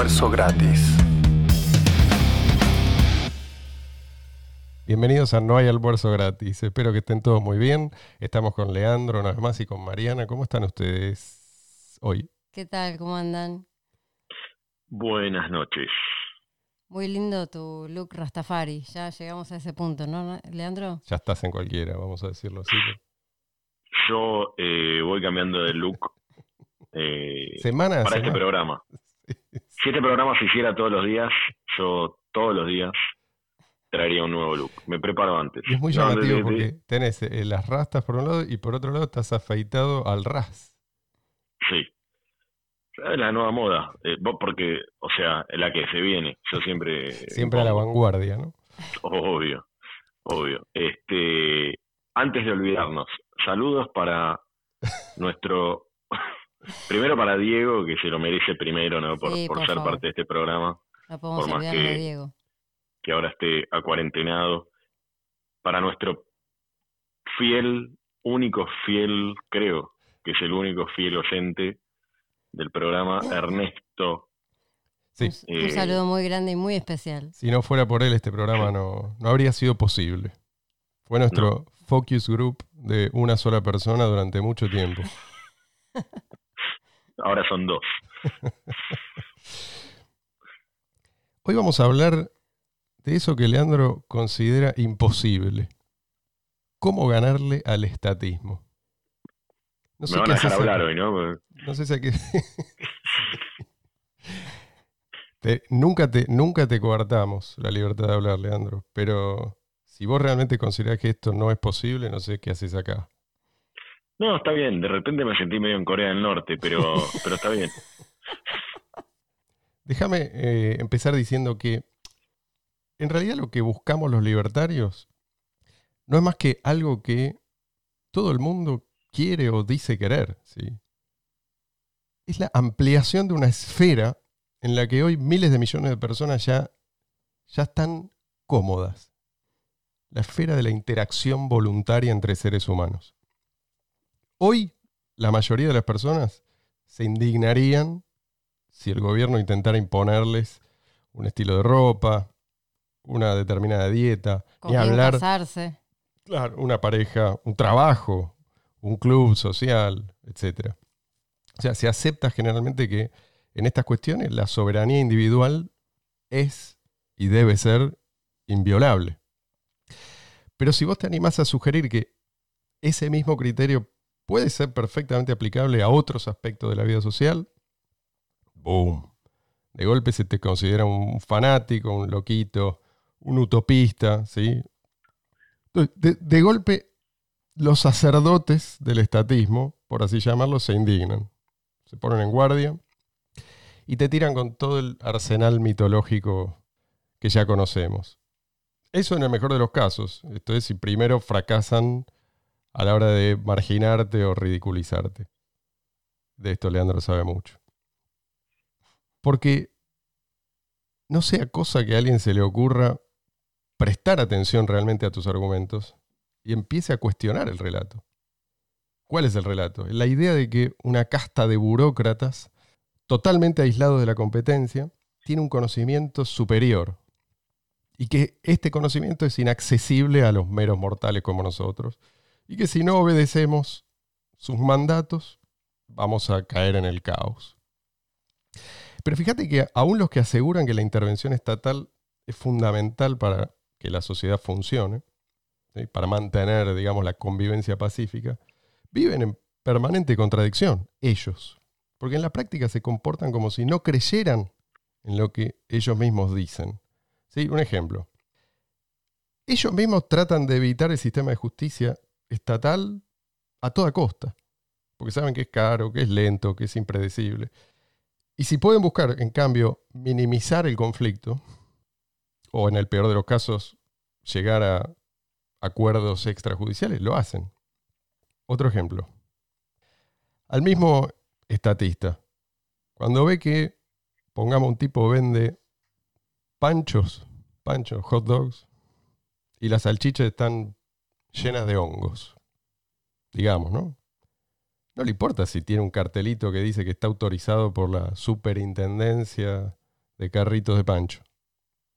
Almuerzo gratis. Bienvenidos a No hay almuerzo gratis. Espero que estén todos muy bien. Estamos con Leandro una vez más y con Mariana. ¿Cómo están ustedes hoy? ¿Qué tal? ¿Cómo andan? Buenas noches. Muy lindo tu look Rastafari. Ya llegamos a ese punto, ¿no, Leandro? Ya estás en cualquiera, vamos a decirlo así. Yo eh, voy cambiando de look eh, semana para este programa. Si este programa se hiciera todos los días, yo todos los días traería un nuevo look. Me preparo antes. es muy llamativo porque tenés eh, las rastas por un lado y por otro lado estás afeitado al ras. Sí. Es la nueva moda. Eh, porque, o sea, la que se viene. Yo siempre. Siempre a la vanguardia, ¿no? Obvio. Obvio. Este. Antes de olvidarnos, saludos para nuestro. Primero para Diego, que se lo merece primero, ¿no? Por, ser parte de este programa. No podemos por más que, Diego que ahora esté acuarentenado, para nuestro fiel, único fiel, creo que es el único fiel oyente del programa, Ernesto. Sí. un eh, saludo muy grande y muy especial. Si no fuera por él, este programa no, no habría sido posible. Fue nuestro focus group de una sola persona durante mucho tiempo. Ahora son dos. Hoy vamos a hablar de eso que Leandro considera imposible. ¿Cómo ganarle al estatismo? No sé Me van a dejar hablar hoy, ¿no? No sé si aquí... nunca, te, nunca te coartamos la libertad de hablar, Leandro, pero si vos realmente considerás que esto no es posible, no sé qué haces acá. No, está bien. De repente me sentí medio en Corea del Norte, pero, pero está bien. Déjame eh, empezar diciendo que en realidad lo que buscamos los libertarios no es más que algo que todo el mundo quiere o dice querer. ¿sí? Es la ampliación de una esfera en la que hoy miles de millones de personas ya, ya están cómodas. La esfera de la interacción voluntaria entre seres humanos. Hoy la mayoría de las personas se indignarían si el gobierno intentara imponerles un estilo de ropa, una determinada dieta, ni hablar. Casarse. Claro, una pareja, un trabajo, un club social, etc. O sea, se acepta generalmente que en estas cuestiones la soberanía individual es y debe ser inviolable. Pero si vos te animás a sugerir que ese mismo criterio puede ser perfectamente aplicable a otros aspectos de la vida social, ¡boom! De golpe se te considera un fanático, un loquito, un utopista, ¿sí? De, de, golpe, los sacerdotes del estatismo, por así llamarlo, se indignan, se ponen en guardia y te tiran con todo el arsenal mitológico que ya conocemos. Eso en el mejor de los casos, esto es si primero fracasan a la hora de marginarte o ridiculizarte. De esto Leandro sabe mucho. Porque no sea cosa que a alguien se le ocurra prestar atención realmente a tus argumentos y empiece a cuestionar el relato. ¿Cuál es el relato? La idea de que una casta de burócratas, totalmente aislados de la competencia, tiene un conocimiento superior y que este conocimiento es inaccesible a los meros mortales como nosotros y que si no obedecemos sus mandatos vamos a caer en el caos. Pero fíjate que aún los que aseguran que la intervención estatal es fundamental para que la sociedad funcione, para mantener, digamos, la convivencia pacífica, viven en permanente contradicción, ellos. Porque en la práctica se comportan como si no creyeran en lo que ellos mismos dicen. ¿Sí? Un ejemplo. Ellos mismos tratan de evitar el sistema de justicia estatal a toda costa, porque saben que es caro, que es lento, que es impredecible. Y si pueden buscar, en cambio, minimizar el conflicto, o en el peor de los casos, llegar a acuerdos extrajudiciales, lo hacen. Otro ejemplo. Al mismo estatista, cuando ve que, pongamos, un tipo vende panchos, panchos, hot dogs, y las salchichas están llenas de hongos, digamos, ¿no? No le importa si tiene un cartelito que dice que está autorizado por la superintendencia de carritos de pancho.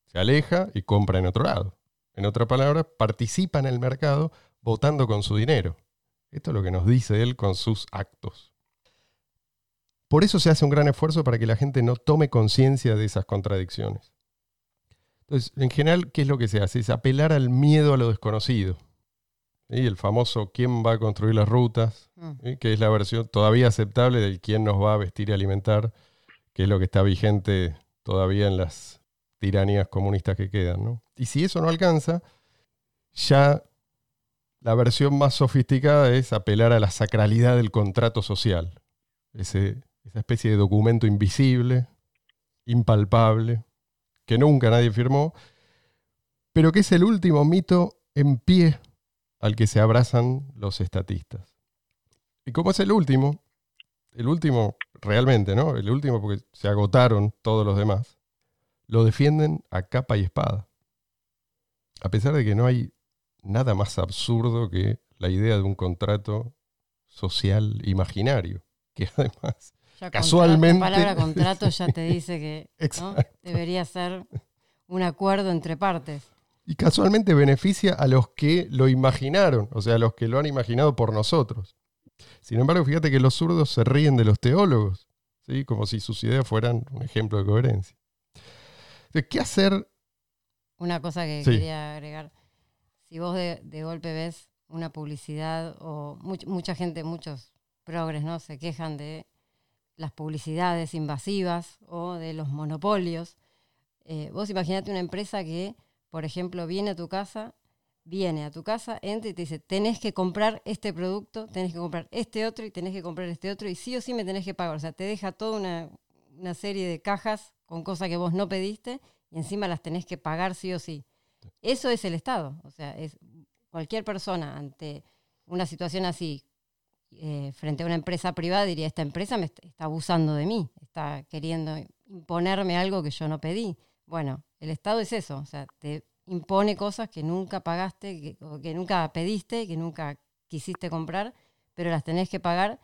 Se aleja y compra en otro lado. En otra palabra, participa en el mercado votando con su dinero. Esto es lo que nos dice él con sus actos. Por eso se hace un gran esfuerzo para que la gente no tome conciencia de esas contradicciones. Entonces, en general, ¿qué es lo que se hace? Es apelar al miedo a lo desconocido. Y El famoso quién va a construir las rutas, mm. que es la versión todavía aceptable del quién nos va a vestir y alimentar, que es lo que está vigente todavía en las tiranías comunistas que quedan. Y si eso no alcanza, ya la versión más sofisticada es apelar a la sacralidad del contrato social, esa especie de documento invisible, impalpable, que nunca nadie firmó, pero que es el último mito en pie al que se abrazan los estatistas. Y como es el último, el último realmente, ¿no? El último porque se agotaron todos los demás, lo defienden a capa y espada. A pesar de que no hay nada más absurdo que la idea de un contrato social imaginario, que además casualmente... la palabra contrato ya te dice que debería ser un acuerdo entre partes y casualmente beneficia a los que lo imaginaron, o sea, a los que lo han imaginado por nosotros. Sin embargo, fíjate que los zurdos se ríen de los teólogos, ¿sí? como si sus ideas fueran un ejemplo de coherencia. ¿qué hacer? Una cosa que quería agregar. Si vos de, golpe ves una publicidad o mucha gente, muchos progres, ¿no? Se quejan de las publicidades invasivas o de los monopolios. Eh, vos imaginate una empresa que por ejemplo, viene a tu casa, viene a tu casa, entra y te dice, tenés que comprar este producto, tenés que comprar este otro y tenés que comprar este otro y sí o sí me tenés que pagar. O sea, te deja toda una, serie de cajas con cosas que vos no pediste y encima las tenés que pagar sí o sí. Eso es el Estado. O sea, es cualquier persona ante una situación así, eh, frente a una empresa privada, diría, esta empresa me está abusando de mí, está queriendo imponerme algo que yo no pedí. Bueno, el Estado es eso, o sea, te impone cosas que nunca pagaste, que, que nunca pediste, que nunca quisiste comprar, pero las tenés que pagar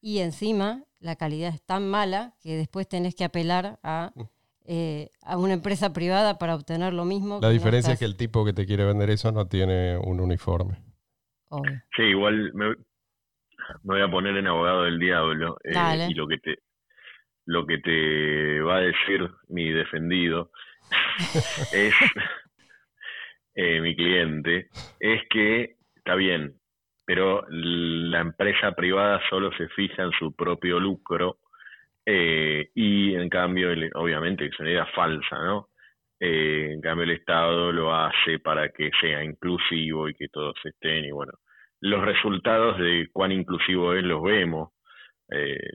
y encima la calidad es tan mala que después tenés que apelar a, mm. eh, a una empresa privada para obtener lo mismo. La diferencia es que el tipo que te quiere vender eso no tiene un uniforme. Sí, igual me, voy a poner en abogado del diablo eh, y lo que te lo que te va a decir mi defendido es eh, mi cliente, es que está bien, pero la empresa privada solo se fija en su propio lucro eh, y en cambio, obviamente, es una idea falsa, ¿no? Eh, en cambio, el Estado lo hace para que sea inclusivo y que todos estén y bueno, los resultados de cuán inclusivo es los vemos,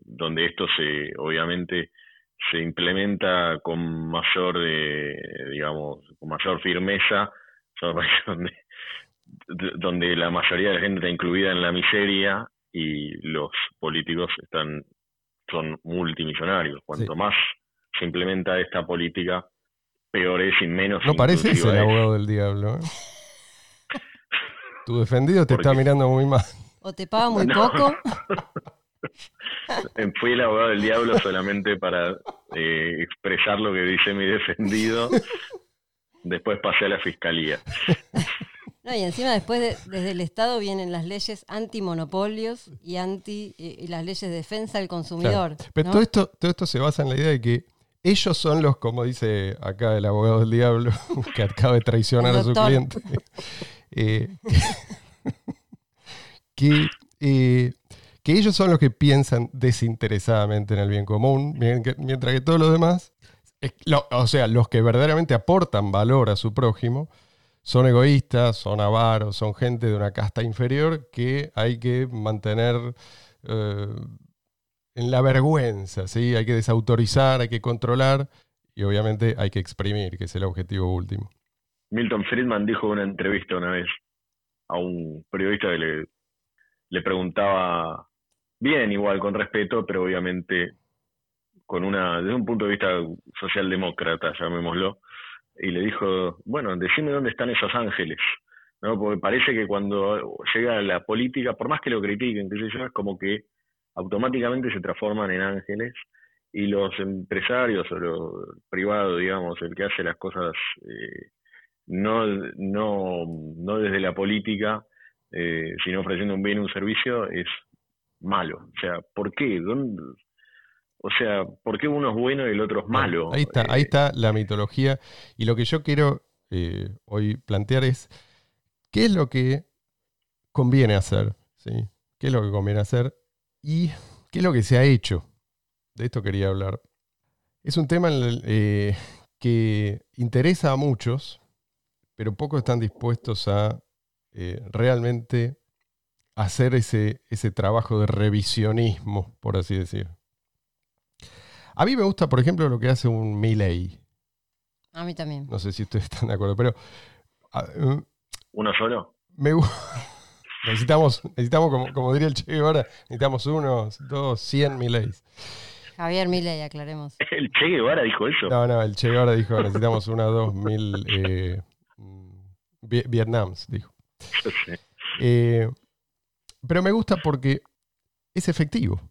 donde esto se, obviamente, se implementa con mayor, de, digamos, con mayor firmeza, son donde, donde la mayoría de la gente está incluida en la miseria y los políticos están son multimillonarios. Cuanto más se implementa esta política, peor es y menos. No parece ser el abogado del diablo. ¿eh? tu defendido te está mirando muy mal. O te paga muy poco. Fui el abogado del diablo solamente para eh, expresar lo que dice mi defendido. Después pasé a la fiscalía. No, y encima después desde el Estado vienen las leyes antimonopolios y anti y las leyes de defensa del consumidor. Pero todo esto, todo esto se basa en la idea de que ellos son los, como dice acá el abogado del diablo, que acaba de traicionar a su cliente. Eh, que eh, que ellos son los que piensan desinteresadamente en el bien común, mientras que todos los demás, o sea, los que verdaderamente aportan valor a su prójimo, son egoístas, son avaros, son gente de una casta inferior que hay que mantener eh, en la vergüenza, ¿sí? hay que desautorizar, hay que controlar y obviamente hay que exprimir, que es el objetivo último. Milton Friedman dijo en una entrevista una vez a un periodista que le, le preguntaba bien igual, con respeto, pero obviamente con una, desde un punto de vista socialdemócrata, llamémoslo, y le dijo, bueno, decime dónde están esos ángeles, ¿no? Porque parece que cuando llega la política, por más que lo critiquen, que es como que automáticamente se transforman en ángeles y los empresarios o los privados, digamos, el que hace las cosas eh, no, no, no desde la política, eh, sino ofreciendo un bien, un servicio, es malo. O sea, ¿por qué? O sea, ¿por qué uno es bueno y el otro es malo? Ahí está, ahí eh, está la mitología. Y lo que yo quiero hoy plantear es, ¿qué es lo que conviene hacer? ¿Sí? ¿Qué es lo que conviene hacer? ¿Y qué es lo que se ha hecho? De esto quería hablar. Es un tema eh, que interesa a muchos, pero pocos están dispuestos a eh, realmente hacer ese, ese trabajo de revisionismo, por así decir. A mí me gusta, por ejemplo, lo que hace un Milley. A mí también. No sé si ustedes están de acuerdo, pero... Mm, ¿Uno solo? Me gusta... Necesitamos, necesitamos como, como, diría el Che Guevara, necesitamos unos, dos, cien Mileys. Javier Milei, aclaremos. ¿El Che Guevara dijo eso? No, no, el Che Guevara dijo necesitamos una, dos mil eh, Vietnams, dijo. Eh, pero me gusta porque es efectivo.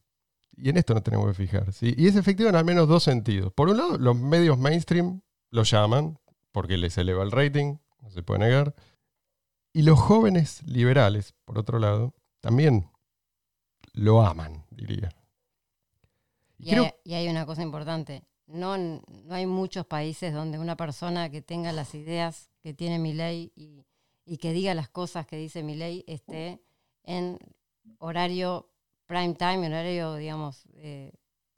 Y en esto no tenemos que fijar. ¿sí? Y es efectivo en al menos dos sentidos. Por un lado, los medios mainstream lo llaman porque les eleva el rating, no se puede negar. Y los jóvenes liberales, por otro lado, también lo aman, diría. Y, hay, una cosa importante. No, no hay muchos países donde una persona que tenga las ideas que tiene mi ley y, que diga las cosas que dice mi ley esté en horario prime time, horario, digamos, eh,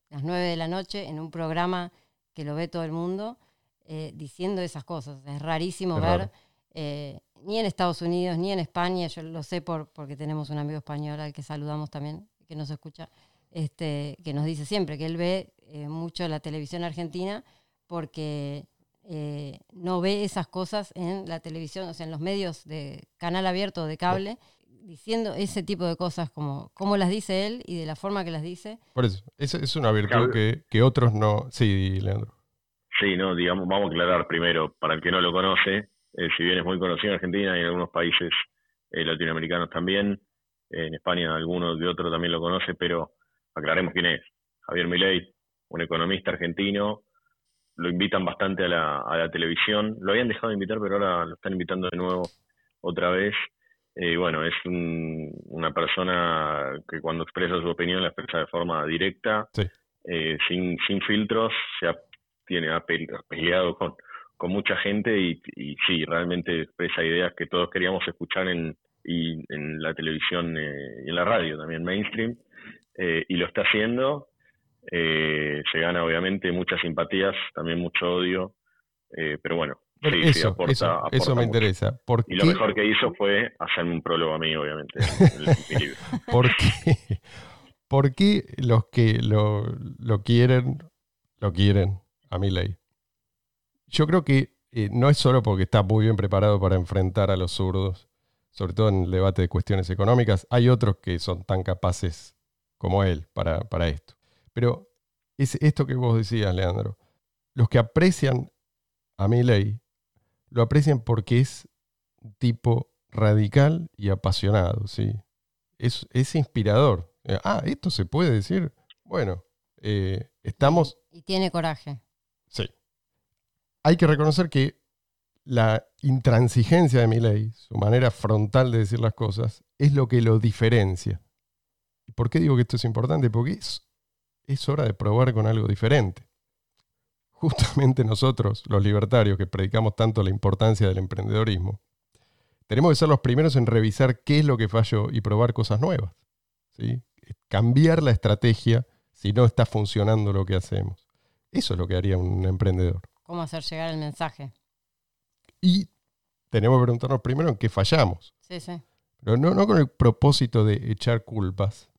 las nueve de la noche, en un programa que lo ve todo el mundo, eh, diciendo esas cosas. Es rarísimo ver eh, ni en Estados Unidos, ni en España, yo lo sé por, porque tenemos un amigo español al que saludamos también, que nos escucha, este, que nos dice siempre que él ve mucho la televisión argentina porque eh, no ve esas cosas en la televisión, o sea, en los medios de canal abierto de cable, diciendo ese tipo de cosas como, como las dice él y de la forma que las dice. Por eso, es, es una virtud que, que otros no... Sí, Leandro. Sí, no, digamos, vamos a aclarar primero, para el que no lo conoce, eh, si bien es muy conocido en Argentina y en algunos países eh, latinoamericanos también, en España algunos de otros también lo conoce, pero aclaremos quién es. Javier Milei, un economista argentino, lo invitan bastante a la, a la televisión, lo habían dejado de invitar, pero ahora lo están invitando de nuevo otra vez. Eh, bueno, es una persona que cuando expresa su opinión la expresa de forma directa, sin, sin filtros, se ha, tiene, ha peleado con, con mucha gente y, y, sí, realmente expresa ideas que todos queríamos escuchar en, y, en la televisión eh, y en la radio también, mainstream, eh, y lo está haciendo. Eh, se gana obviamente muchas simpatías, también mucho odio, pero bueno. Sí, eso, aporta, eso, me interesa. y lo mejor que hizo fue hacerme un prólogo a mí, obviamente, ¿Por qué? ¿Por qué los que lo, lo quieren, lo quieren a mi ley? yo creo que eh, no es solo porque está muy bien preparado para enfrentar a los zurdos, sobre todo en el debate de cuestiones económicas. Hay otros que son tan capaces como él para, para esto. Pero es esto que vos decías, Leandro. Los que aprecian a ley lo aprecian porque es un tipo radical y apasionado, ¿sí? Es, es inspirador. Eh, ah, esto se puede decir. Bueno, eh, estamos... Y tiene coraje. Sí hay que reconocer que la intransigencia de Milley, su manera frontal de decir las cosas, es lo que lo diferencia. ¿Y por qué digo que esto es importante? Porque es, es hora de probar con algo diferente. Justamente nosotros, los libertarios, que predicamos tanto la importancia del emprendedorismo, tenemos que ser los primeros en revisar qué es lo que falló y probar cosas nuevas. ¿sí? Cambiar la estrategia si no está funcionando lo que hacemos. Eso es lo que haría un emprendedor cómo hacer llegar el mensaje. Y tenemos que preguntarnos primero en qué fallamos. Sí, sí. Pero no, no con el propósito de echar culpas,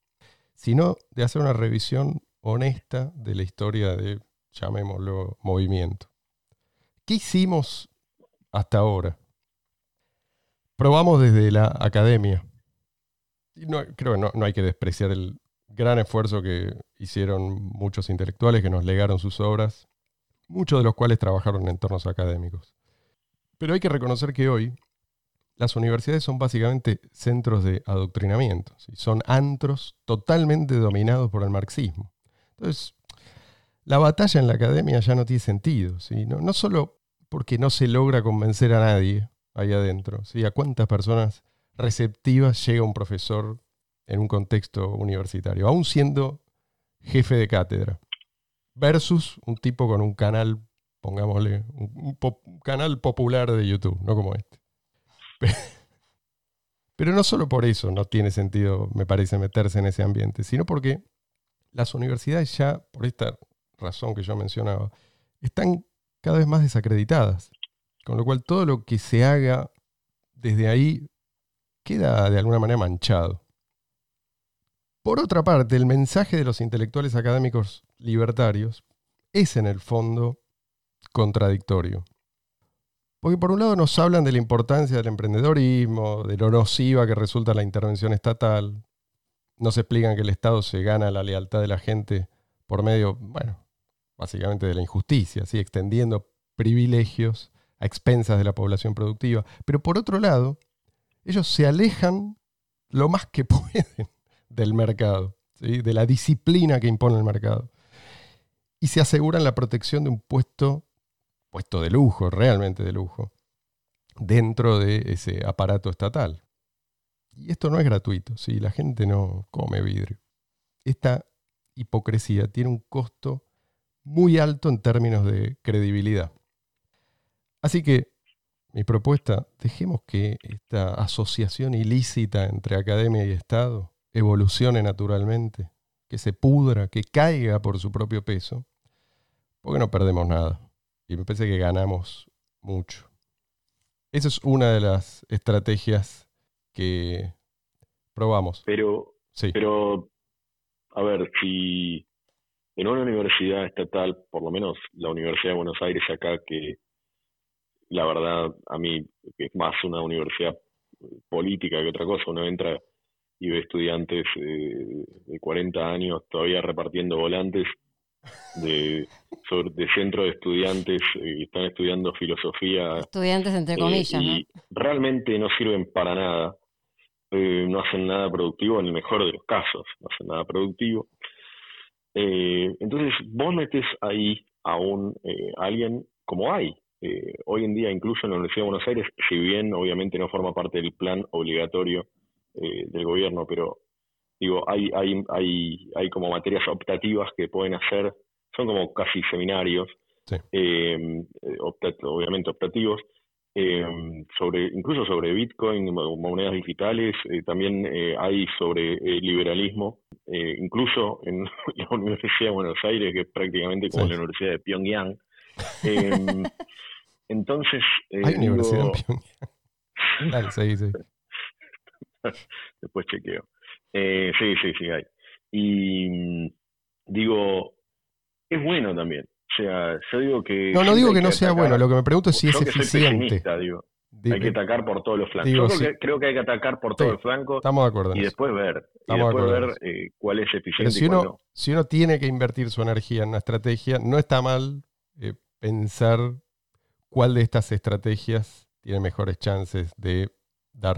sino de hacer una revisión honesta de la historia de, llamémoslo, movimiento. ¿Qué hicimos hasta ahora? Probamos desde la academia. Creo que no, no hay que despreciar el gran esfuerzo que hicieron muchos intelectuales que nos legaron sus obras muchos de los cuales trabajaron en entornos académicos. Pero hay que reconocer que hoy las universidades son básicamente centros de adoctrinamiento, son antros totalmente dominados por el marxismo. Entonces, la batalla en la academia ya no tiene sentido, no solo porque no se logra convencer a nadie ahí adentro, ¿sí? a cuántas personas receptivas llega un profesor en un contexto universitario, aún siendo jefe de cátedra, versus un tipo con un canal, pongámosle, un canal popular de YouTube, no como este. Pero no solo por eso no tiene sentido, me parece, meterse en ese ambiente, sino porque las universidades ya, por esta razón que yo mencionaba, están cada vez más desacreditadas. Con lo cual todo lo que se haga desde ahí queda de alguna manera manchado. Por otra parte, el mensaje de los intelectuales académicos libertarios es en el fondo contradictorio. Porque por un lado nos hablan de la importancia del emprendedorismo, de lo nociva que resulta la intervención estatal. Nos explican que el Estado se gana la lealtad de la gente por medio, bueno, básicamente de la injusticia, ¿sí? extendiendo privilegios a expensas de la población productiva. Pero por otro lado, ellos se alejan lo más que pueden del mercado, de la disciplina que impone el mercado. Y se aseguran la protección de un puesto puesto de lujo, realmente de lujo, dentro de ese aparato estatal. Y esto no es gratuito, si la gente no come vidrio. Esta hipocresía tiene un costo muy alto en términos de credibilidad. Así que mi propuesta, dejemos que esta asociación ilícita entre academia y Estado evolucione naturalmente, que se pudra, que caiga por su propio peso, porque no perdemos nada. Y me parece que ganamos mucho. Esa es una de las estrategias que probamos. Pero, sí. pero a ver, si en una universidad estatal, por lo menos la Universidad de Buenos Aires acá, que la verdad a mí es más una universidad política que otra cosa, uno entra y ve estudiantes eh, de 40 años todavía repartiendo volantes de, de centro de estudiantes eh, que están estudiando filosofía. Estudiantes entre eh, comillas. y realmente no sirven para nada. No hacen nada productivo en el mejor de los casos. No hacen nada productivo. Entonces, vos metes ahí a, un, alguien como hay. hoy en día, incluso en la Universidad de Buenos Aires, si bien obviamente no forma parte del plan obligatorio del gobierno, pero digo, hay, hay, hay, hay como materias optativas que pueden hacer, son como casi seminarios, em, eh, obviamente optativos, em, sobre incluso sobre Bitcoin, monedas digitales, eh, también eh, hay sobre liberalismo, incluso en la Universidad de Buenos Aires, que es prácticamente como la Universidad de Pyongyang. Em, entonces... hay Universidad de Pyongyang. Dale, sí, sí. Después chequeo. Eh, sí, sí, sí, hay. Y mm, digo, es bueno también. O sea, yo digo que... No, no digo que, no sea bueno, lo que me pregunto es si es eficiente. Digo. hay que atacar por todos los flancos. yo creo, que, hay que atacar por todos los flancos. Estamos de acuerdo. Y después ver, y después ver eh, cuál es eficiente si uno, Si uno tiene que invertir su energía en una estrategia, no está mal eh, pensar cuál de estas estrategias tiene mejores chances de dar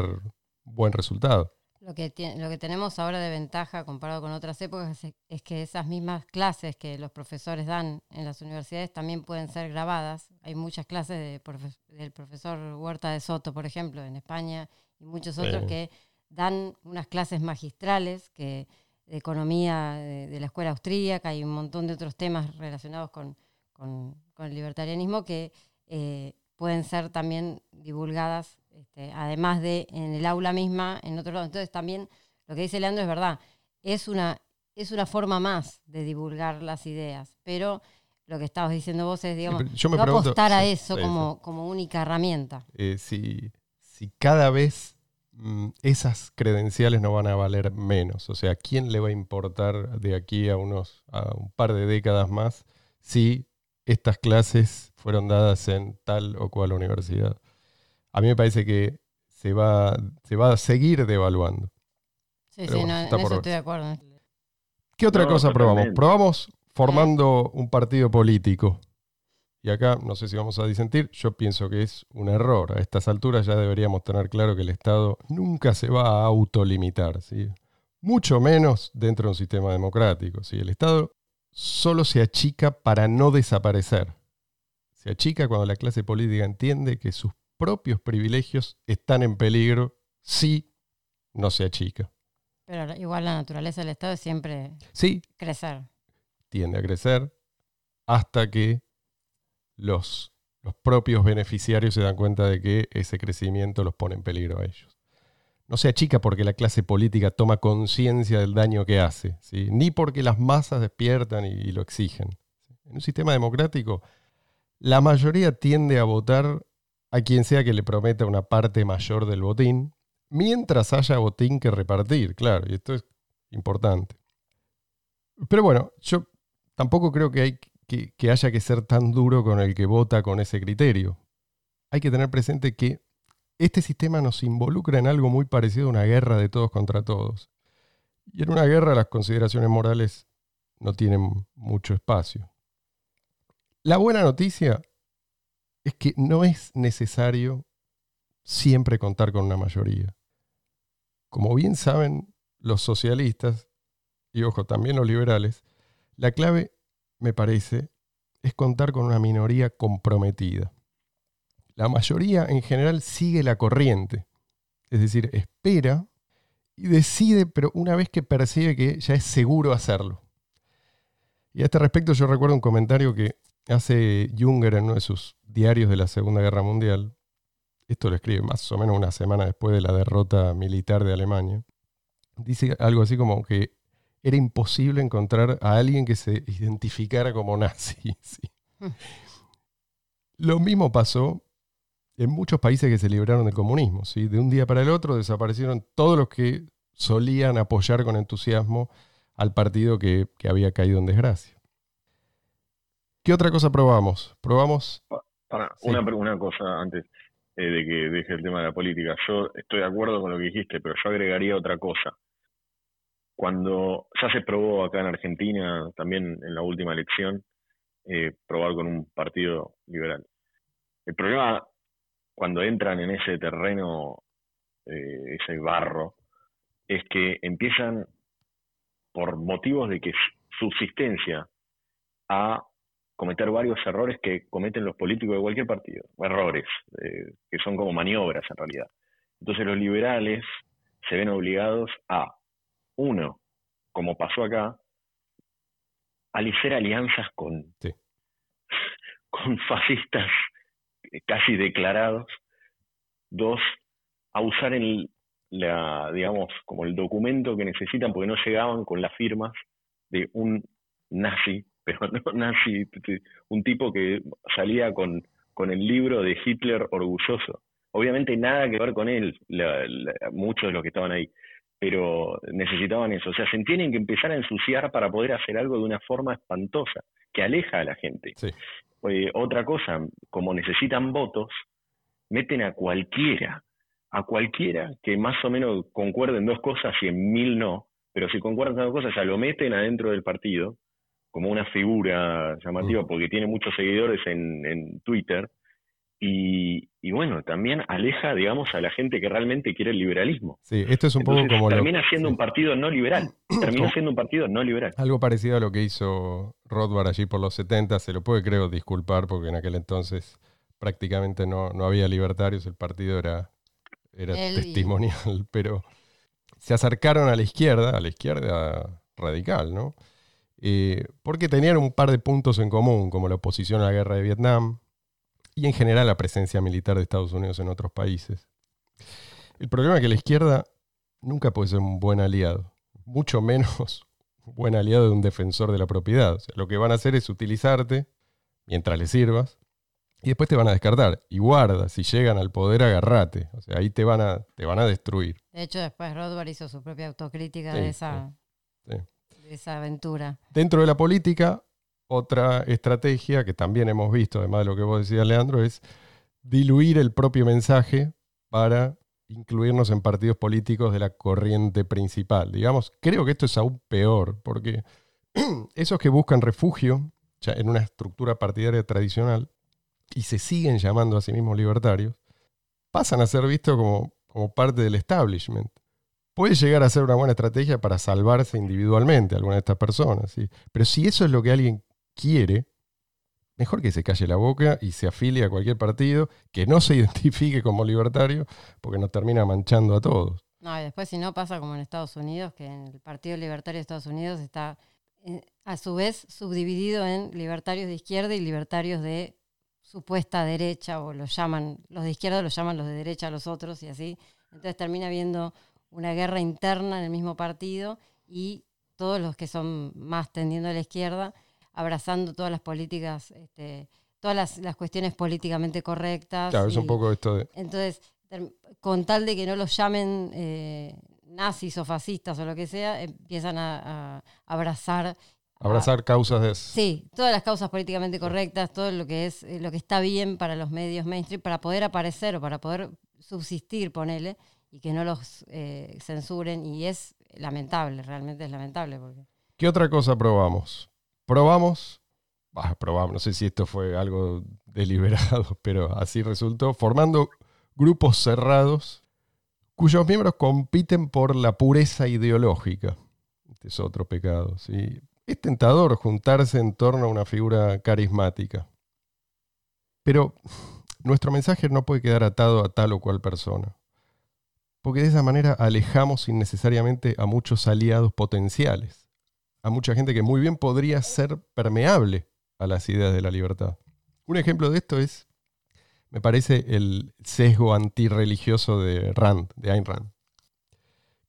buen resultado. Lo que, lo que tenemos ahora de ventaja comparado con otras épocas es, que esas mismas clases que los profesores dan en las universidades también pueden ser grabadas. Hay muchas clases del profesor Huerta de Soto, por ejemplo, en España, y muchos otros que dan unas clases magistrales que, de economía de, la escuela austríaca hay un montón de otros temas relacionados con, el libertarianismo que eh, pueden ser también divulgadas este, además de en el aula misma, en otro lado. Entonces también lo que dice Leandro es verdad, es una, es una forma más de divulgar las ideas, pero lo que estabas diciendo vos es, digamos, no apostar a eso como, como única herramienta. Eh, si, si cada vez mm, esas credenciales no van a valer menos, o sea, ¿quién le va a importar de aquí a unos a un par de décadas más si estas clases fueron dadas en tal o cual universidad? a mí me parece que se va, se va a seguir devaluando. Sí, sí, en eso estoy de acuerdo. ¿Qué otra cosa probamos? Probamos formando un partido político. y acá no sé si vamos a disentir, yo pienso que es un error. A estas alturas ya deberíamos tener claro que el Estado nunca se va a autolimitar, ¿sí? mucho menos dentro de un sistema democrático. ¿sí? El Estado solo se achica para no desaparecer. Se achica cuando la clase política entiende que sus propios privilegios están en peligro si no se achica. Pero igual la naturaleza del Estado es siempre sí, crecer. Tiende a crecer hasta que los, los propios beneficiarios se dan cuenta de que ese crecimiento los pone en peligro a ellos. No se achica porque la clase política toma conciencia del daño que hace, ¿sí? ni porque las masas despiertan y lo exigen. En un sistema democrático, la mayoría tiende a votar a quien sea que le prometa una parte mayor del botín, mientras haya botín que repartir, claro, y esto es importante. Pero bueno, yo tampoco creo que, que, haya que ser tan duro con el que vota con ese criterio. Hay que tener presente que este sistema nos involucra en algo muy parecido a una guerra de todos contra todos. Y en una guerra las consideraciones morales no tienen mucho espacio. La buena noticia es que no es necesario siempre contar con una mayoría. Como bien saben los socialistas, y ojo, también los liberales, la clave, me parece, es contar con una minoría comprometida. La mayoría en general sigue la corriente, es decir, espera y decide, pero una vez que percibe que ya es seguro hacerlo. Y a este respecto yo recuerdo un comentario que hace Junger en uno de sus diarios de la Segunda Guerra Mundial, esto lo escribe más o menos una semana después de la derrota militar de Alemania, dice algo así como que era imposible encontrar a alguien que se identificara como nazi. Hmm. Lo mismo pasó en muchos países que se libraron del comunismo. ¿sí? De un día para el otro desaparecieron todos los que solían apoyar con entusiasmo al partido que había caído en desgracia. ¿Qué otra cosa probamos? Probamos. Para, una, una cosa antes eh, de que deje el tema de la política. Yo estoy de acuerdo con lo que dijiste, pero yo agregaría otra cosa. Cuando ya se probó acá en Argentina, también en la última elección, eh, probar con un partido liberal. El problema cuando entran en ese terreno, eh, ese barro, es que empiezan por motivos de que subsistencia a cometer varios errores que cometen los políticos de cualquier partido, errores, eh, que son como maniobras en realidad. Entonces los liberales se ven obligados a, uno, como pasó acá, a hacer alianzas con, con fascistas casi declarados. Dos, a usar el, la, digamos, como el documento que necesitan porque no llegaban con las firmas de un nazi pero no nazi, un tipo que salía con, con el libro de Hitler orgulloso. Obviamente nada que ver con él, muchos de los que estaban ahí, pero necesitaban eso. O sea, se tienen que empezar a ensuciar para poder hacer algo de una forma espantosa, que aleja a la gente. Eh, otra cosa, como necesitan votos, meten a cualquiera, a cualquiera que más o menos concuerden dos cosas y en mil no, pero si concuerdan dos cosas ya lo meten adentro del partido como una figura llamativa mm. porque tiene muchos seguidores en, Twitter. Y, bueno, también aleja, digamos, a la gente que realmente quiere el liberalismo. Sí, esto es un poco como... Termina siendo un partido no liberal. Termina siendo un partido no liberal. Algo parecido a lo que hizo Rothbard allí por los 70. Se lo puede, creo, disculpar porque en aquel entonces prácticamente no, no había libertarios. El partido era, era testimonial, pero se acercaron a la izquierda, a la izquierda radical, ¿no? Eh, porque tenían un par de puntos en común, como la oposición a la guerra de Vietnam y en general la presencia militar de Estados Unidos en otros países. El problema es que la izquierda nunca puede ser un buen aliado, mucho menos un buen aliado de un defensor de la propiedad. lo que van a hacer es utilizarte mientras les sirvas y después te van a descartar. Y guarda, si llegan al poder, agarrate. O sea, ahí te van a, te van a destruir. De hecho, después Rothbard hizo su propia autocrítica de esa esa aventura. Dentro de la política, otra estrategia que también hemos visto, además de lo que vos decías, Leandro, es diluir el propio mensaje para incluirnos en partidos políticos de la corriente principal. Digamos, creo que esto es aún peor, porque esos que buscan refugio en una estructura partidaria tradicional y se siguen llamando a sí mismos libertarios, pasan a ser vistos como, como parte del establishment. Puede llegar a ser una buena estrategia para salvarse individualmente a alguna de estas personas, ¿sí? pero si eso es lo que alguien quiere, mejor que se calle la boca y se afilie a cualquier partido, que no se identifique como libertario, porque nos termina manchando a todos. No, y después si no pasa como en Estados Unidos, que en el Partido Libertario de Estados Unidos está eh, a su vez subdividido en libertarios de izquierda y libertarios de supuesta derecha, o los llaman, los de izquierda los llaman los de derecha a los otros y así. Entonces termina habiendo una guerra interna en el mismo partido y todos los que son más tendiendo a la izquierda abrazando todas las políticas, este, todas las, cuestiones políticamente correctas. Claro, es un poco esto de... Entonces, con tal de que no los llamen eh, nazis o fascistas o lo que sea, empiezan a, abrazar Abrazar causas de Sí, todas las causas políticamente correctas, todo lo que es eh, lo que está bien para los medios mainstream, para poder aparecer o para poder subsistir, ponele, y que no los eh, censuren. Y es lamentable, realmente es lamentable. Porque... ¿Qué otra cosa probamos? Probamos, probamos, no sé si esto fue algo deliberado, pero así resultó, formando grupos cerrados cuyos miembros compiten por la pureza ideológica. Este es otro pecado. ¿sí? Es tentador juntarse en torno a una figura carismática. Pero nuestro mensaje no puede quedar atado a tal o cual persona. Porque de esa manera alejamos innecesariamente a muchos aliados potenciales a mucha gente que muy bien podría ser permeable a las ideas de la libertad. Un ejemplo de esto es, me parece, el sesgo antirreligioso de Rand, de Ayn Rand,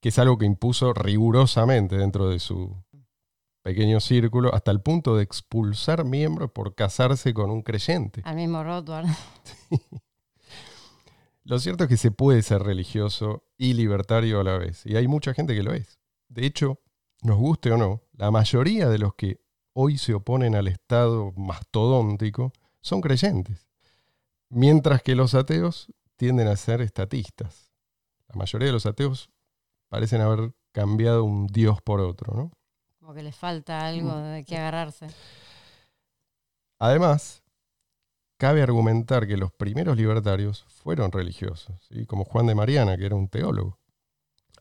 que es algo que impuso rigurosamente dentro de su pequeño círculo, hasta el punto de expulsar miembros por casarse con un creyente. Al mismo Rothbard. Lo cierto es que se puede ser religioso y libertario a la vez, y hay mucha gente que lo es. De hecho, nos guste o no, la mayoría de los que hoy se oponen al Estado mastodóntico son creyentes, mientras que los ateos tienden a ser estatistas. La mayoría de los ateos parecen haber cambiado un Dios por otro, ¿no? Como que les falta algo mm. de que agarrarse. Además, cabe argumentar que los primeros libertarios fueron religiosos, como Juan de Mariana, que era un teólogo,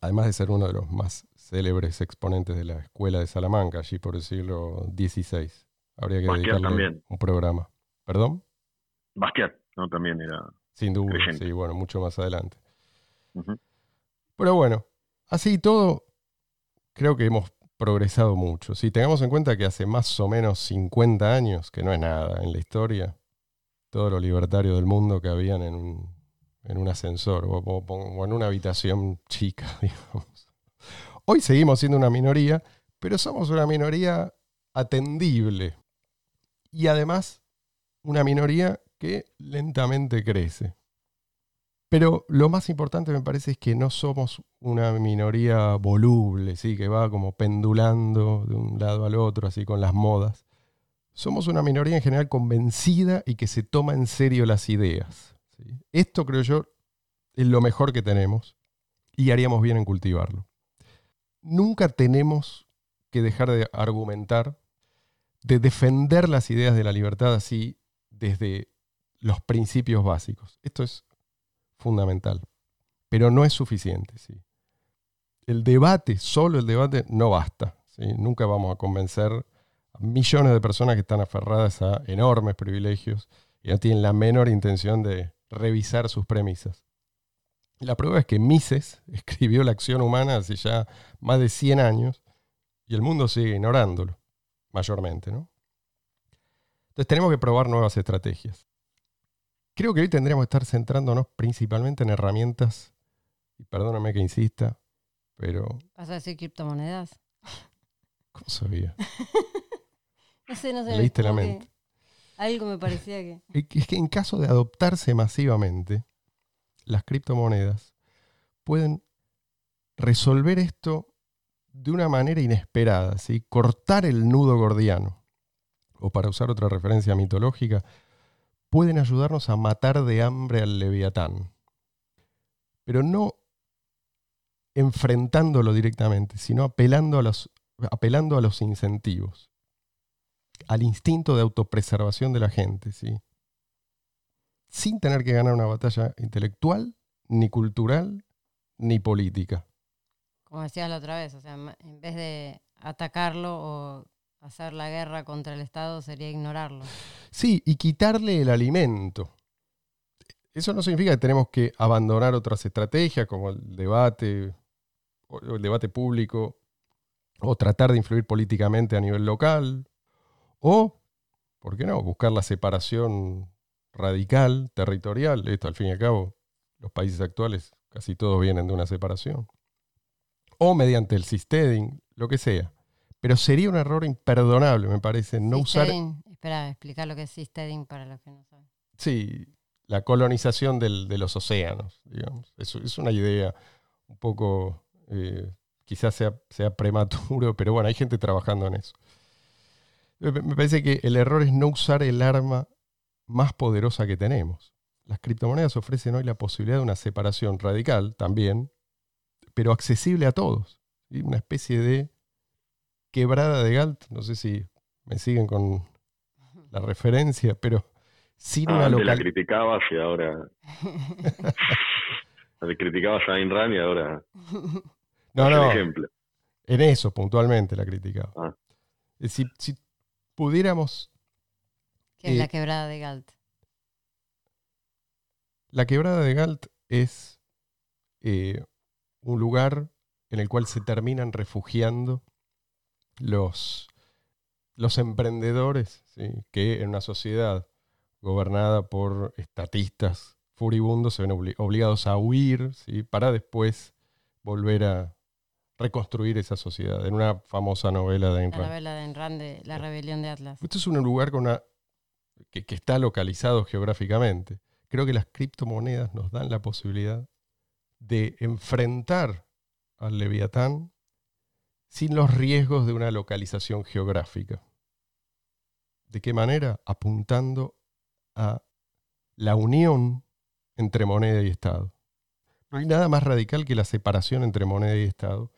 además de ser uno de los más célebres exponentes de la escuela de Salamanca, allí por el siglo XVI. Habría que dedicarle un programa. ¿Perdón? Bastiat, ¿no? También era. Sin duda, sí, bueno, mucho más adelante. Pero bueno, así todo, creo que hemos progresado mucho. Si tengamos en cuenta que hace más o menos 50 años, que no es nada en la historia, todos los libertarios del mundo que habían en un, en un ascensor o, en una habitación chica, digamos Hoy seguimos siendo una minoría, pero somos una minoría atendible. Y además, una minoría que lentamente crece. Pero lo más importante me parece es que no somos una minoría voluble, ¿sí? que va como pendulando de un lado al otro, así con las modas. Somos una minoría en general convencida y que se toma en serio las ideas. Esto creo yo es lo mejor que tenemos y haríamos bien en cultivarlo nunca tenemos que dejar de argumentar, de defender las ideas de la libertad así desde los principios básicos. Esto es fundamental, pero no es suficiente. ¿sí? El debate, solo el debate, no basta. Nunca vamos a convencer millones de personas que están aferradas a enormes privilegios y no tienen la menor intención de revisar sus premisas. La prueba es que Mises escribió la acción humana hace ya más de 100 años y el mundo sigue ignorándolo, mayormente, ¿no? Entonces tenemos que probar nuevas estrategias. Creo que hoy tendríamos que estar centrándonos principalmente en herramientas, y perdóname que insista, pero... ¿Vas a decir criptomonedas? ¿Cómo sabía? no sé, no sé. Leíste la mente. Algo me parecía que... Es que en caso de adoptarse masivamente, las criptomonedas pueden resolver esto de una manera inesperada, ¿sí? cortar el nudo gordiano. O para usar otra referencia mitológica, pueden ayudarnos a matar de hambre al leviatán. Pero no enfrentándolo directamente, sino apelando a los, apelando a los incentivos. Al instinto de autopreservación de la gente, ¿sí? sin tener que ganar una batalla intelectual, ni cultural, ni política. Como decías la otra vez, o sea, en vez de atacarlo o hacer la guerra contra el Estado sería ignorarlo. Sí, y quitarle el alimento. Eso no significa que tenemos que abandonar otras estrategias como el debate, el debate público, o tratar de influir políticamente a nivel local, o, ¿por qué no?, buscar la separación radical, territorial. Esto, al fin y al cabo, los países actuales casi todos vienen de una separación. O mediante el sisteding, lo que sea. Pero sería un error imperdonable, me parece, no usar... Espera, explicar lo que es sisteding para los que no saben. Sí, la colonización de los océanos, digamos. Es, es una idea un poco, eh, quizás sea, sea prematuro, pero bueno, hay gente trabajando en eso. Me parece que el error es no usar el arma más poderosa que tenemos. Las criptomonedas ofrecen hoy la posibilidad de una separación radical también, pero accesible a todos. Una especie de quebrada de Galt, no sé si me siguen con la referencia, pero sin una local... la criticabas y ahora... la criticabas a Ayn Rand y ahora... No, no. Ejemplo. En eso puntualmente la criticaba. Ah. Si, si pudiéramos ¿Qué es la quebrada de Galt? La quebrada de Galt es eh, un lugar en el cual se terminan refugiando los, los emprendedores, que en una sociedad gobernada por estatistas furibundos se ven obligados a huir ¿sí? para después volver a reconstruir esa sociedad, en una famosa novela de Ayn La novela de Ayn Rand, La rebelión de Atlas. Esto es un lugar con una que, está localizado geográficamente. Creo que las criptomonedas nos dan la posibilidad de enfrentar al leviatán sin los riesgos de una localización geográfica. ¿De qué manera? Apuntando a la unión entre moneda y Estado. No hay nada más radical que la separación entre moneda y Estado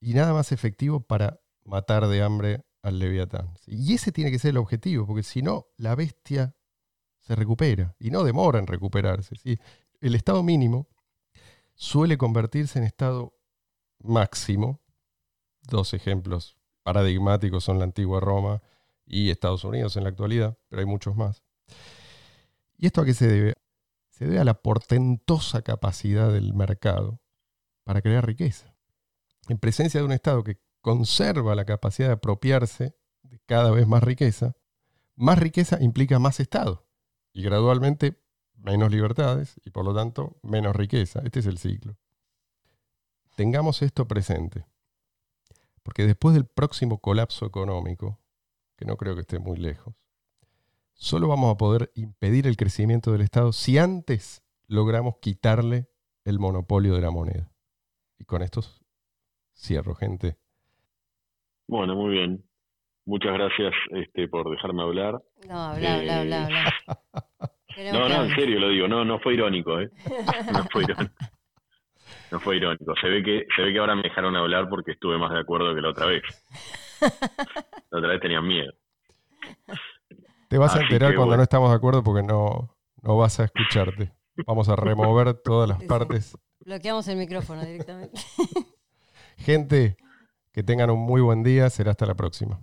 y nada más efectivo para matar de hambre al leviatán. Y ese tiene que ser el objetivo, porque si no, la bestia se recupera y no demora en recuperarse. El estado mínimo suele convertirse en estado máximo. Dos ejemplos paradigmáticos son la antigua Roma y Estados Unidos en la actualidad, pero hay muchos más. ¿Y esto a qué se debe? Se debe a la portentosa capacidad del mercado para crear riqueza. En presencia de un Estado que conserva la capacidad de apropiarse de cada vez más riqueza, más riqueza implica más Estado y gradualmente menos libertades y por lo tanto menos riqueza. Este es el ciclo. Tengamos esto presente, porque después del próximo colapso económico, que no creo que esté muy lejos, solo vamos a poder impedir el crecimiento del Estado si antes logramos quitarle el monopolio de la moneda. Y con esto cierro, gente. Bueno, muy bien. Muchas gracias este, por dejarme hablar. No, habla, habla, habla, habla. no, no, en serio lo digo, no, no fue irónico, ¿eh? No fue irónico. No fue irónico. Se ve que, se ve que ahora me dejaron hablar porque estuve más de acuerdo que la otra vez. La otra vez tenían miedo. Te vas a enterar cuando no estamos de acuerdo porque no, no vas a escucharte. Vamos a remover todas las partes. Bloqueamos el micrófono directamente. Gente, que tengan un muy buen día. Será hasta la próxima.